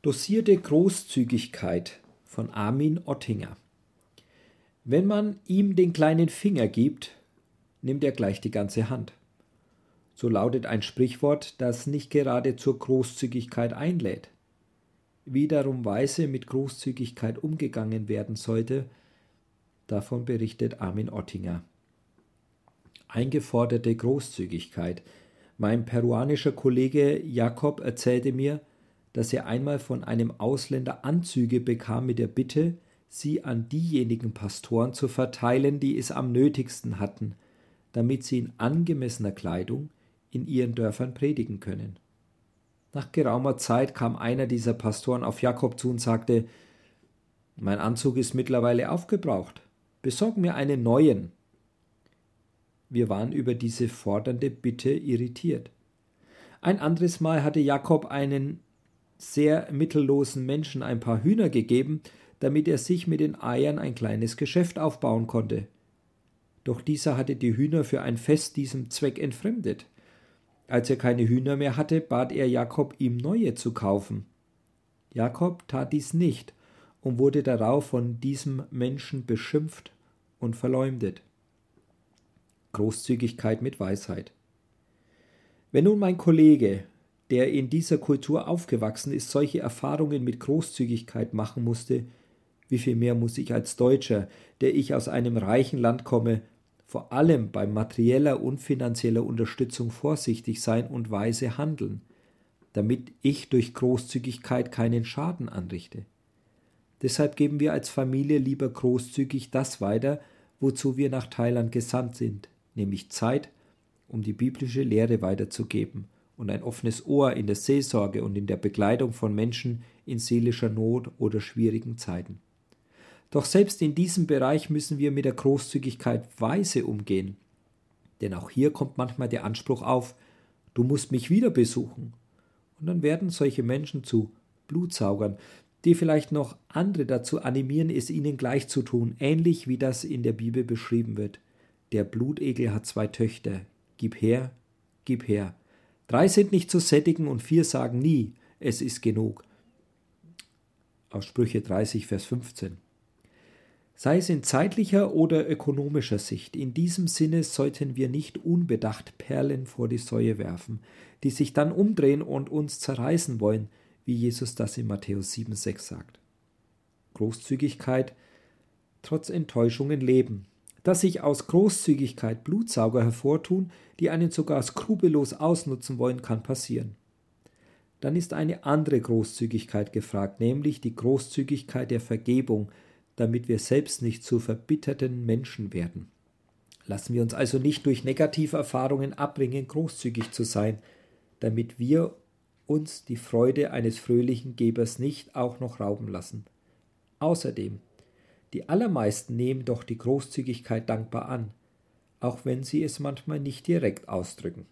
Dosierte Großzügigkeit von Armin Ottinger. Wenn man ihm den kleinen Finger gibt, nimmt er gleich die ganze Hand. So lautet ein Sprichwort, das nicht gerade zur Großzügigkeit einlädt. Wie darum weise mit Großzügigkeit umgegangen werden sollte, davon berichtet Armin Ottinger. Eingeforderte Großzügigkeit. Mein peruanischer Kollege Jakob erzählte mir, dass er einmal von einem Ausländer Anzüge bekam mit der Bitte, sie an diejenigen Pastoren zu verteilen, die es am nötigsten hatten, damit sie in angemessener Kleidung in ihren Dörfern predigen können. Nach geraumer Zeit kam einer dieser Pastoren auf Jakob zu und sagte Mein Anzug ist mittlerweile aufgebraucht. Besorg mir einen neuen. Wir waren über diese fordernde Bitte irritiert. Ein anderes Mal hatte Jakob einen sehr mittellosen Menschen ein paar Hühner gegeben, damit er sich mit den Eiern ein kleines Geschäft aufbauen konnte. Doch dieser hatte die Hühner für ein Fest diesem Zweck entfremdet. Als er keine Hühner mehr hatte, bat er Jakob, ihm neue zu kaufen. Jakob tat dies nicht und wurde darauf von diesem Menschen beschimpft und verleumdet. Großzügigkeit mit Weisheit. Wenn nun mein Kollege der in dieser Kultur aufgewachsen ist, solche Erfahrungen mit Großzügigkeit machen musste, wie viel mehr muss ich als Deutscher, der ich aus einem reichen Land komme, vor allem bei materieller und finanzieller Unterstützung vorsichtig sein und weise handeln, damit ich durch Großzügigkeit keinen Schaden anrichte. Deshalb geben wir als Familie lieber großzügig das weiter, wozu wir nach Thailand gesandt sind, nämlich Zeit, um die biblische Lehre weiterzugeben und ein offenes Ohr in der Seelsorge und in der Begleitung von Menschen in seelischer Not oder schwierigen Zeiten. Doch selbst in diesem Bereich müssen wir mit der Großzügigkeit weise umgehen. Denn auch hier kommt manchmal der Anspruch auf, du musst mich wieder besuchen. Und dann werden solche Menschen zu Blutsaugern, die vielleicht noch andere dazu animieren, es ihnen gleich zu tun, ähnlich wie das in der Bibel beschrieben wird. Der Blutegel hat zwei Töchter. Gib her, gib her. Drei sind nicht zu sättigen und vier sagen nie, es ist genug. Aus Sprüche 30, Vers 15. Sei es in zeitlicher oder ökonomischer Sicht, in diesem Sinne sollten wir nicht unbedacht Perlen vor die Säue werfen, die sich dann umdrehen und uns zerreißen wollen, wie Jesus das in Matthäus 7, 6 sagt. Großzügigkeit trotz Enttäuschungen leben, dass sich aus Großzügigkeit Blutsauger hervortun, die einen sogar skrupellos ausnutzen wollen, kann passieren. Dann ist eine andere Großzügigkeit gefragt, nämlich die Großzügigkeit der Vergebung, damit wir selbst nicht zu verbitterten Menschen werden. Lassen wir uns also nicht durch negative Erfahrungen abbringen, großzügig zu sein, damit wir uns die Freude eines fröhlichen Gebers nicht auch noch rauben lassen. Außerdem die allermeisten nehmen doch die Großzügigkeit dankbar an, auch wenn sie es manchmal nicht direkt ausdrücken.